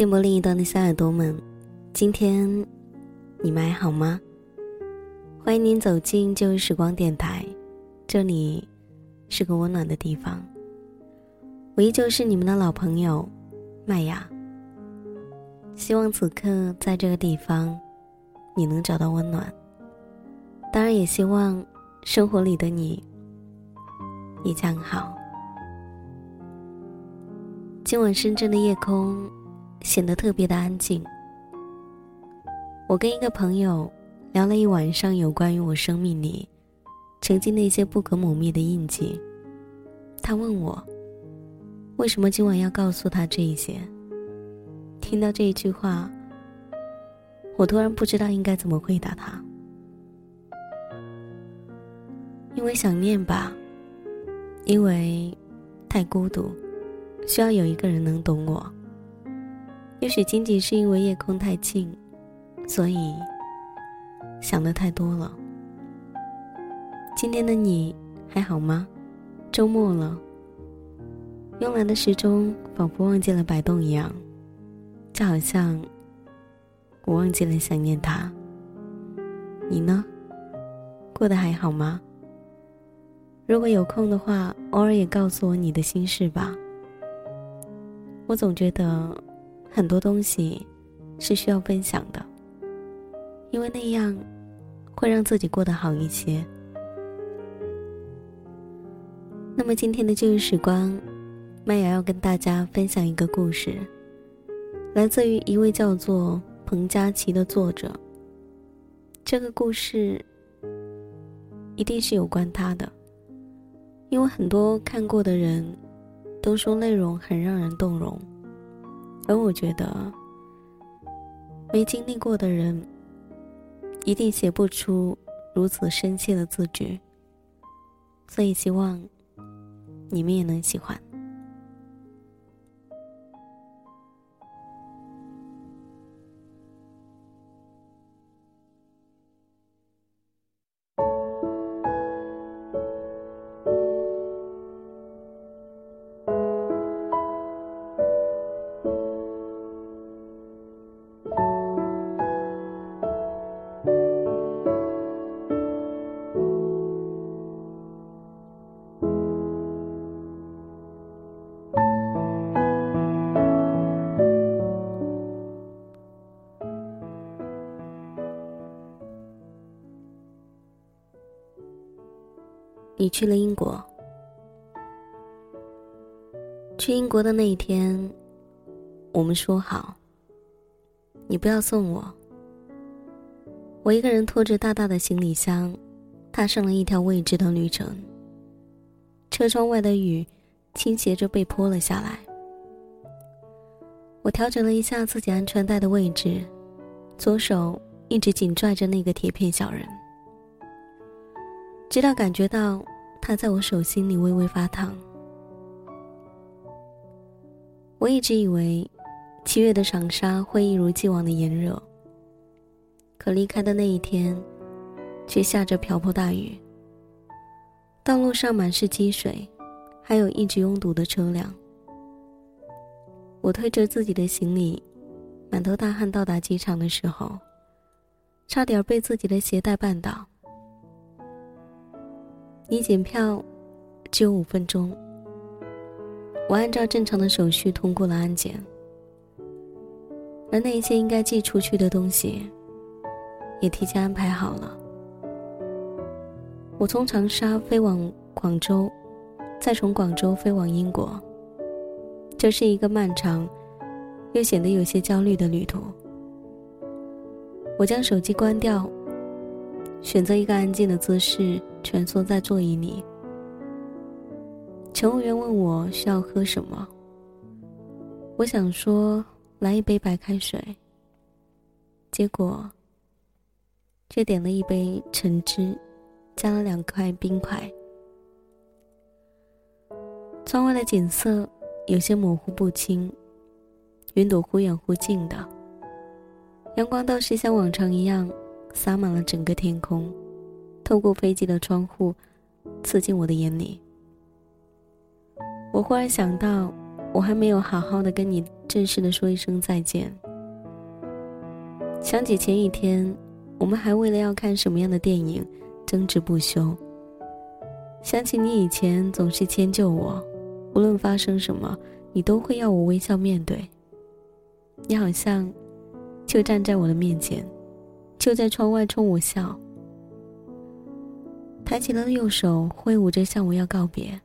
电波另一端的小耳朵们，今天你们还好吗？欢迎您走进旧时光电台，这里是个温暖的地方。我依旧是你们的老朋友麦雅。希望此刻在这个地方，你能找到温暖。当然，也希望生活里的你也将好。今晚深圳的夜空显得特别的安静。我跟一个朋友聊了一晚上有关于我生命里曾经那些不可磨灭的印记。他问我，为什么今晚要告诉他这一些？听到这一句话，我突然不知道应该怎么回答他。因为想念吧，因为太孤独。需要有一个人能懂我。也许仅仅是因为夜空太近，所以想的太多了。今天的你还好吗？周末了，慵懒的时钟仿佛忘记了摆动一样，就好像我忘记了想念他。你呢？过得还好吗？如果有空的话，偶尔也告诉我你的心事吧。我总觉得，很多东西是需要分享的，因为那样会让自己过得好一些。那么今天的旧日时光，麦雅要跟大家分享一个故事，来自于一位叫做彭佳琪的作者。这个故事一定是有关他的，因为很多看过的人。都说内容很让人动容，而我觉得，没经历过的人，一定写不出如此深切的字句。所以希望你们也能喜欢。你去了英国。去英国的那一天，我们说好，你不要送我。我一个人拖着大大的行李箱，踏上了一条未知的旅程。车窗外的雨倾斜着被泼了下来。我调整了一下自己安全带的位置，左手一直紧拽着那个铁片小人。直到感觉到它在我手心里微微发烫。我一直以为七月的长沙会一如既往的炎热，可离开的那一天，却下着瓢泼大雨。道路上满是积水，还有一直拥堵的车辆。我推着自己的行李，满头大汗到达机场的时候，差点被自己的鞋带绊倒。你检票只有五分钟，我按照正常的手续通过了安检，而那些应该寄出去的东西也提前安排好了。我从长沙飞往广州，再从广州飞往英国，这是一个漫长又显得有些焦虑的旅途。我将手机关掉，选择一个安静的姿势。蜷缩在座椅里，乘务员问我需要喝什么。我想说来一杯白开水，结果却点了一杯橙汁，加了两块冰块。窗外的景色有些模糊不清，云朵忽远忽近的，阳光倒是像往常一样洒满了整个天空。透过飞机的窗户，刺进我的眼里。我忽然想到，我还没有好好的跟你正式的说一声再见。想起前一天，我们还为了要看什么样的电影争执不休。想起你以前总是迁就我，无论发生什么，你都会要我微笑面对。你好像就站在我的面前，就在窗外冲我笑，抬起了右手挥舞着向我要告别。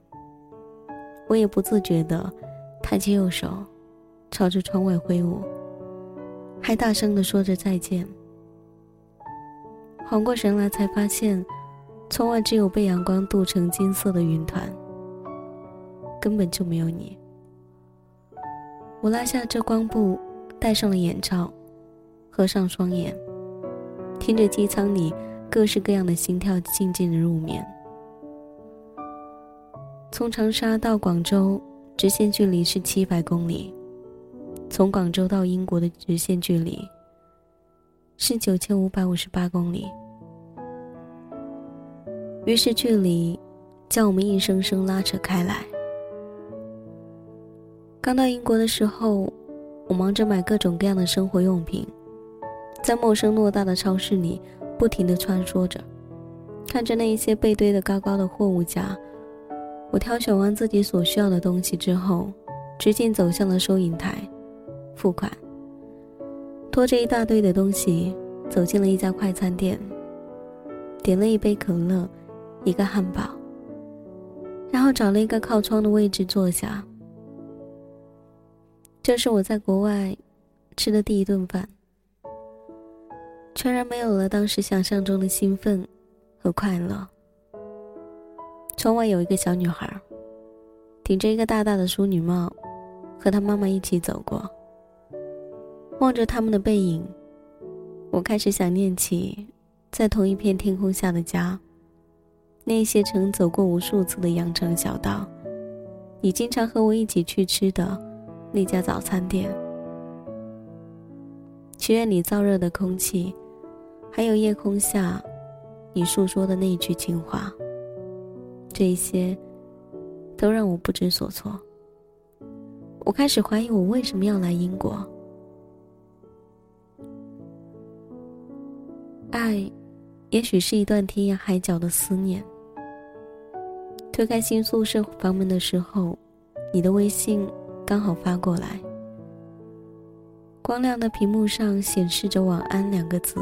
我也不自觉的抬起右手，朝着窗外挥舞，还大声的说着再见。缓过神来，才发现，窗外只有被阳光镀成金色的云团，根本就没有你。我拉下遮光布，戴上了眼罩，合上双眼，听着机舱里各式各样的心跳，静静的入眠。从长沙到广州，直线距离是七百公里；从广州到英国的直线距离是九千五百五十八公里。于是距离将我们硬生生拉扯开来。刚到英国的时候，我忙着买各种各样的生活用品，在陌生偌大的超市里不停地穿梭着，看着那一些被堆得高高的货物架。我挑选完自己所需要的东西之后，直径走向了收银台，付款。拖着一大堆的东西走进了一家快餐店，点了一杯可乐，一个汉堡，然后找了一个靠窗的位置坐下。这是我在国外吃的第一顿饭，全然没有了当时想象中的兴奋和快乐。窗外有一个小女孩，顶着一个大大的淑女帽，和她妈妈一起走过。望着他们的背影，我开始想念起在同一片天空下的家，那些曾走过无数次的羊城小道，你经常和我一起去吃的那家早餐店，学院里燥热的空气，还有夜空下你诉说的那一句情话。这些，都让我不知所措。我开始怀疑，我为什么要来英国？爱，也许是一段天涯海角的思念。推开新宿舍房门的时候，你的微信刚好发过来。光亮的屏幕上显示着“晚安”两个字。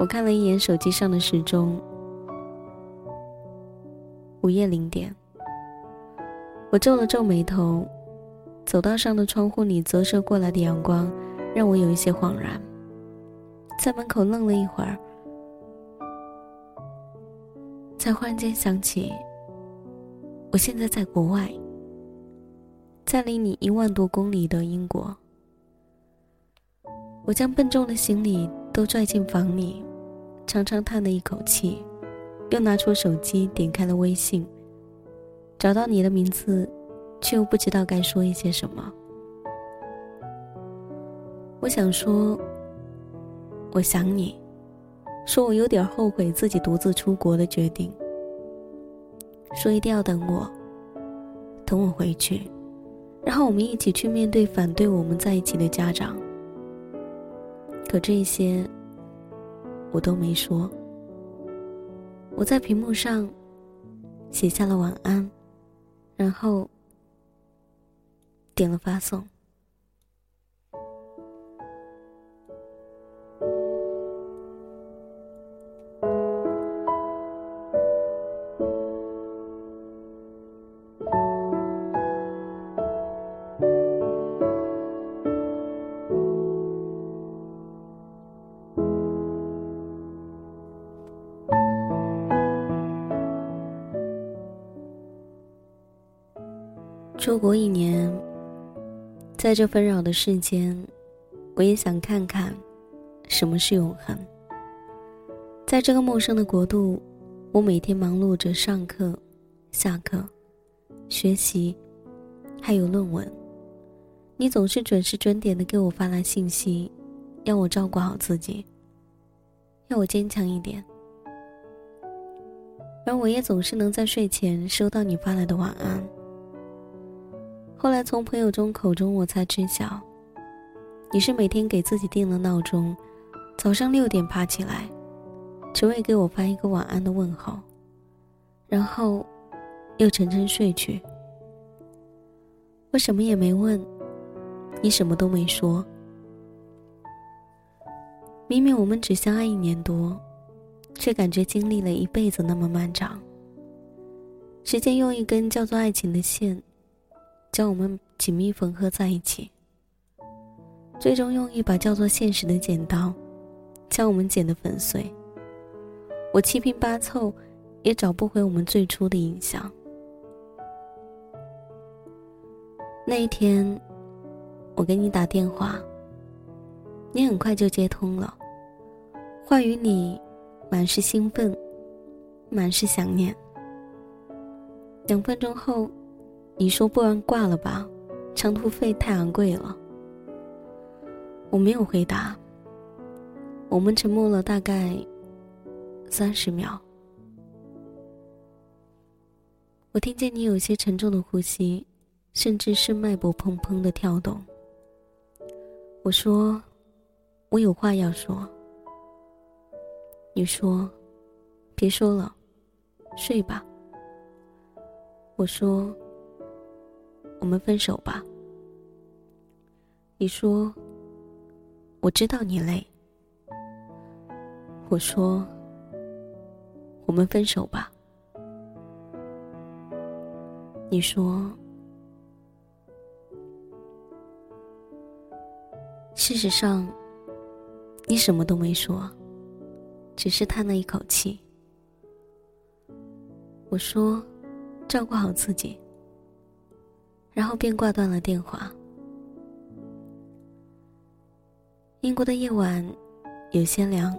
我看了一眼手机上的时钟。午夜零点，我皱了皱眉头，走道上的窗户里折射过来的阳光让我有一些恍然，在门口愣了一会儿，才忽然间想起，我现在在国外，在离你一万多公里的英国。我将笨重的行李都拽进房里，长长叹了一口气。又拿出手机，点开了微信，找到你的名字，却又不知道该说一些什么。我想说，我想你，说我有点后悔自己独自出国的决定，说一定要等我，等我回去，然后我们一起去面对反对我们在一起的家长。可这些，我都没说。我在屏幕上写下了晚安，然后点了发送。出国一年，在这纷扰的世间，我也想看看什么是永恒。在这个陌生的国度，我每天忙碌着上课、下课、学习，还有论文。你总是准时准点的给我发来信息，要我照顾好自己，要我坚强一点。而我也总是能在睡前收到你发来的晚安。后来从朋友中口中，我才知晓，你是每天给自己定了闹钟，早上六点爬起来，只为给我发一个晚安的问候，然后又沉沉睡去。我什么也没问，你什么都没说。明明我们只相爱一年多，却感觉经历了一辈子那么漫长。时间用一根叫做爱情的线，将我们紧密缝合在一起，最终用一把叫做现实的剪刀，将我们剪得粉碎。我七拼八凑，也找不回我们最初的印象。那一天，我给你打电话，你很快就接通了。话语里满是兴奋，满是想念。两分钟后，你说：“不然挂了吧，长途费太昂贵了。”我没有回答。我们沉默了大概三十秒。我听见你有些沉重的呼吸，甚至是脉搏砰砰的跳动。我说：“我有话要说。”你说：“别说了，睡吧。”我说：“我们分手吧。”你说：“我知道你累。”我说：“我们分手吧。”你说：“事实上，你什么都没说。”只是叹了一口气。我说：“照顾好自己。”然后便挂断了电话。英国的夜晚有些凉，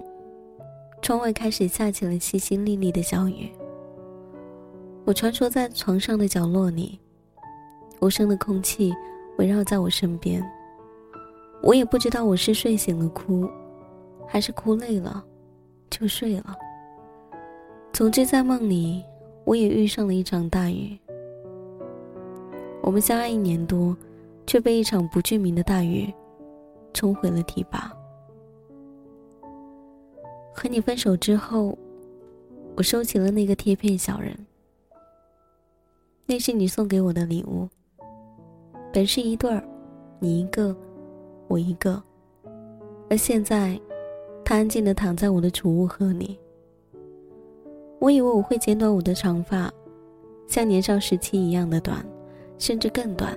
窗外开始下起了淅淅沥沥的小雨。我穿梭在床上的角落里，无声的空气围绕在我身边。我也不知道我是睡醒了哭，还是哭累了。就睡了。总之，在梦里，我也遇上了一场大雨。我们相爱一年多，却被一场不具名的大雨冲毁了堤坝。和你分手之后，我收起了那个贴片小人，那是你送给我的礼物。本是一对儿，你一个，我一个，而现在。他安静的躺在我的储物盒里。我以为我会剪短我的长发，像年少时期一样的短，甚至更短，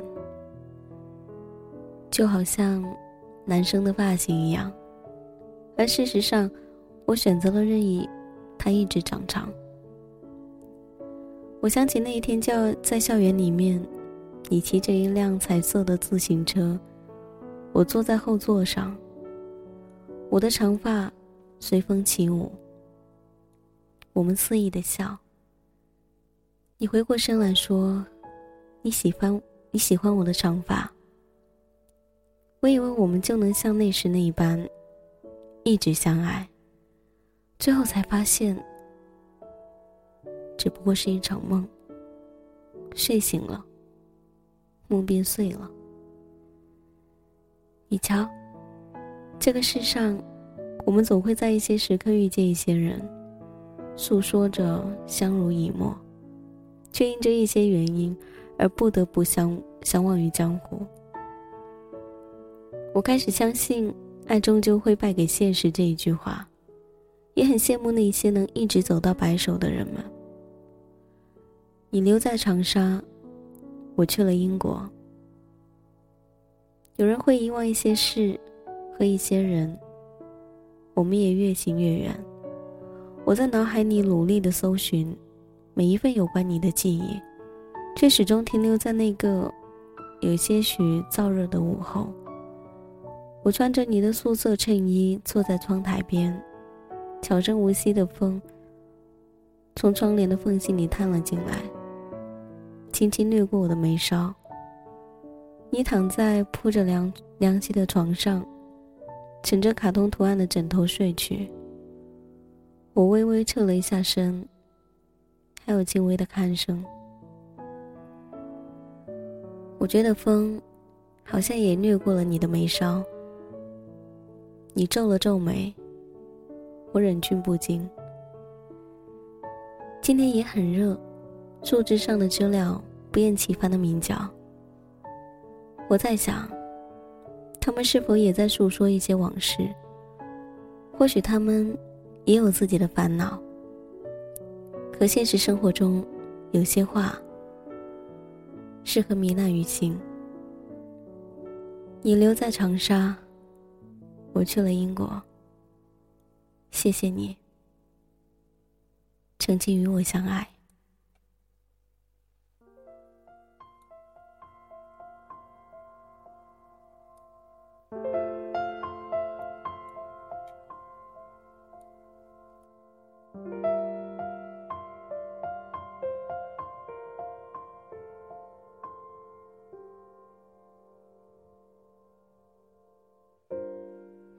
就好像男生的发型一样。而事实上，我选择了任意，它一直长长。我想起那一天，叫在校园里面，你骑着一辆彩色的自行车，我坐在后座上。我的长发随风起舞，我们肆意的笑。你回过身来说：“你喜欢你喜欢我的长发。”我以为我们就能像那时那一般一直相爱，最后才发现，只不过是一场梦。睡醒了，梦便碎了。你瞧。这个世上，我们总会在一些时刻遇见一些人，诉说着相濡以沫，却因着一些原因而不得不相相忘于江湖。我开始相信“爱终究会败给现实”这一句话，也很羡慕那些能一直走到白首的人们。你留在长沙，我去了英国。有人会遗忘一些事。和一些人，我们也越行越远。我在脑海里努力的搜寻每一份有关你的记忆，却始终停留在那个有些许燥热的午后。我穿着你的素色衬衣，坐在窗台边，悄声无息的风从窗帘的缝隙里探了进来，轻轻掠过我的眉梢。你躺在铺着凉凉席的床上。枕着卡通图案的枕头睡去，我微微侧了一下身，还有轻微的鼾声。我觉得风，好像也掠过了你的眉梢。你皱了皱眉，我忍俊不禁。今天也很热，树枝上的知了不厌其烦的鸣叫。我在想，他们是否也在诉说一些往事？或许他们也有自己的烦恼。可现实生活中，有些话适合糜烂于情。你留在长沙，我去了英国。谢谢你，曾经与我相爱。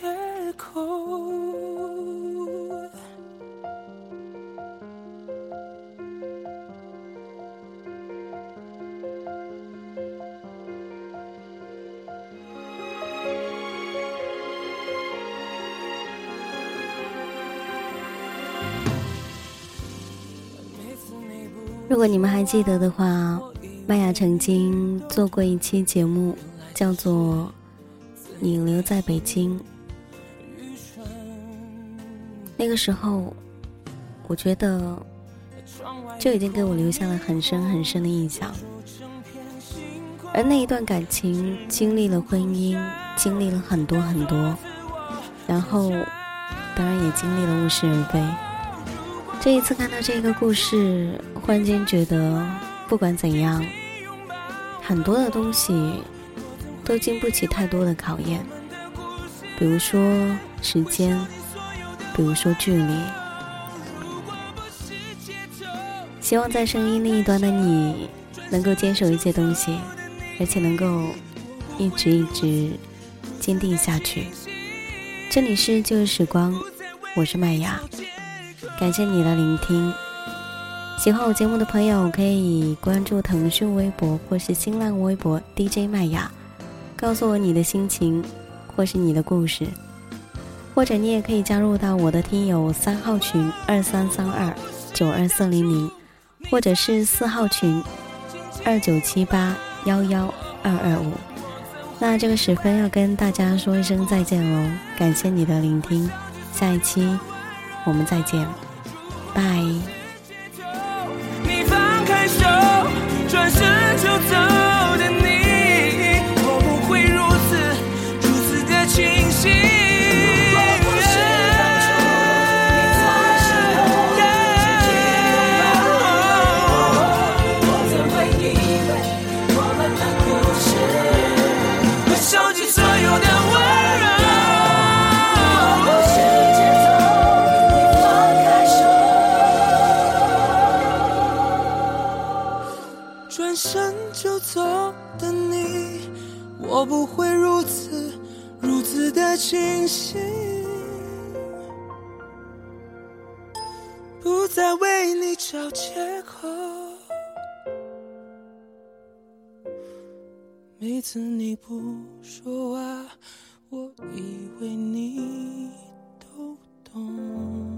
借口。如果你们还记得的话，麦雅曾经做过一期节目，叫做《你留在北京》。那个时候，我觉得就已经给我留下了很深很深的印象。而那一段感情，经历了婚姻，经历了很多很多，然后当然也经历了物是人非。这一次看到这个故事，忽然间觉得，不管怎样，很多的东西都经不起太多的考验。比如说时间，比如说距离。希望在声音另一端的你，能够坚守一些东西，而且能够一直一直坚定下去。这里是旧时光，我是麦芽。感谢你的聆听，喜欢我节目的朋友可以关注腾讯微博或是新浪微博 DJ 麦雅，告诉我你的心情或是你的故事，或者你也可以加入到我的听友三号群二三三二九二四零零，或者是四号群二九七八幺幺二二五。那这个时分要跟大家说一声再见喽，感谢你的聆听，下一期我们再见。拜。你放开手，转身就走的你，我不会如此如此的清醒。在为你找借口。每次你不说话我以为你都懂。